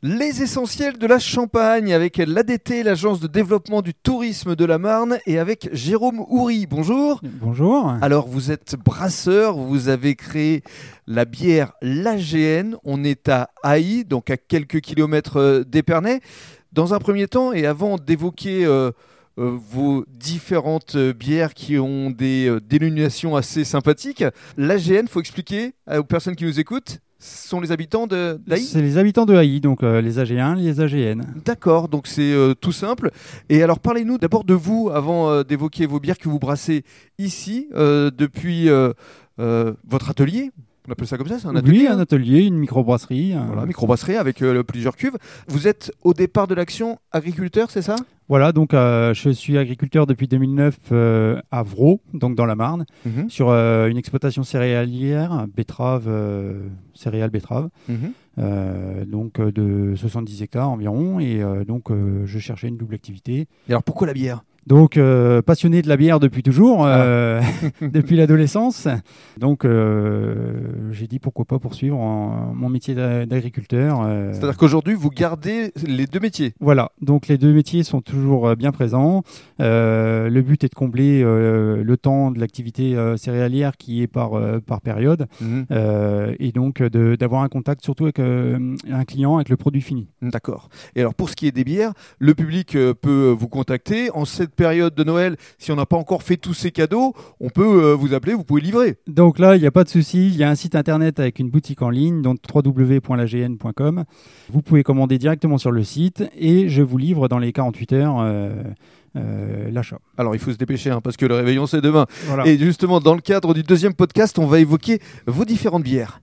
Les essentiels de la Champagne avec l'ADT, l'agence de développement du tourisme de la Marne, et avec Jérôme Houry. Bonjour. Bonjour. Alors vous êtes brasseur, vous avez créé la bière l'AGN. On est à Haï, donc à quelques kilomètres euh, d'Épernay. Dans un premier temps, et avant d'évoquer euh, euh, vos différentes bières qui ont des euh, dénominations assez sympathiques, l'AGN, faut expliquer aux personnes qui nous écoutent, sont les habitants de d'Haï C'est les habitants de Haï, donc euh, les AG1, les AGN. D'accord, donc c'est euh, tout simple. Et alors parlez-nous d'abord de vous avant euh, d'évoquer vos bières que vous brassez ici depuis votre atelier. On appelle ça comme ça, c'est un atelier. oui, hein un atelier, une microbrasserie. euh, Voilà, microbrasserie avec euh, plusieurs cuves. Vous êtes au départ de l'action agriculteur, c'est ça? Voilà, donc euh, je suis agriculteur depuis 2009 euh, à Vraux, donc dans la Marne, Mhm, sur une exploitation céréalière, betterave, céréales betterave, mhm. donc de 70 hectares environ, et donc je cherchais une double activité. Et alors pourquoi la bière? Donc euh, passionné de la bière depuis toujours, Ah. euh, depuis l'adolescence. Donc euh, j'ai dit pourquoi pas poursuivre en- mon métier d'a- d'agriculteur. C'est-à-dire qu'aujourd'hui, vous gardez les deux métiers. voilà, donc les deux métiers sont toujours bien présents. Le but est de combler le temps de l'activité céréalière qui est par, par période euh, et donc d'avoir un contact surtout avec un client, avec le produit fini. D'accord. Et alors pour ce qui est des bières, le public peut vous contacter. En cette période de Noël, si on n'a pas encore fait tous ces cadeaux, on peut euh, vous appeler, vous pouvez livrer. Donc là, il n'y a pas de souci. Il y a un site internet avec une boutique en ligne, donc www.lagn.com. Vous pouvez commander directement sur le site et je vous livre dans les 48 heures euh, euh, l'achat. Alors il faut se dépêcher hein, parce que le réveillon c'est demain. Voilà. Et justement, dans le cadre du deuxième podcast, on va évoquer vos différentes bières.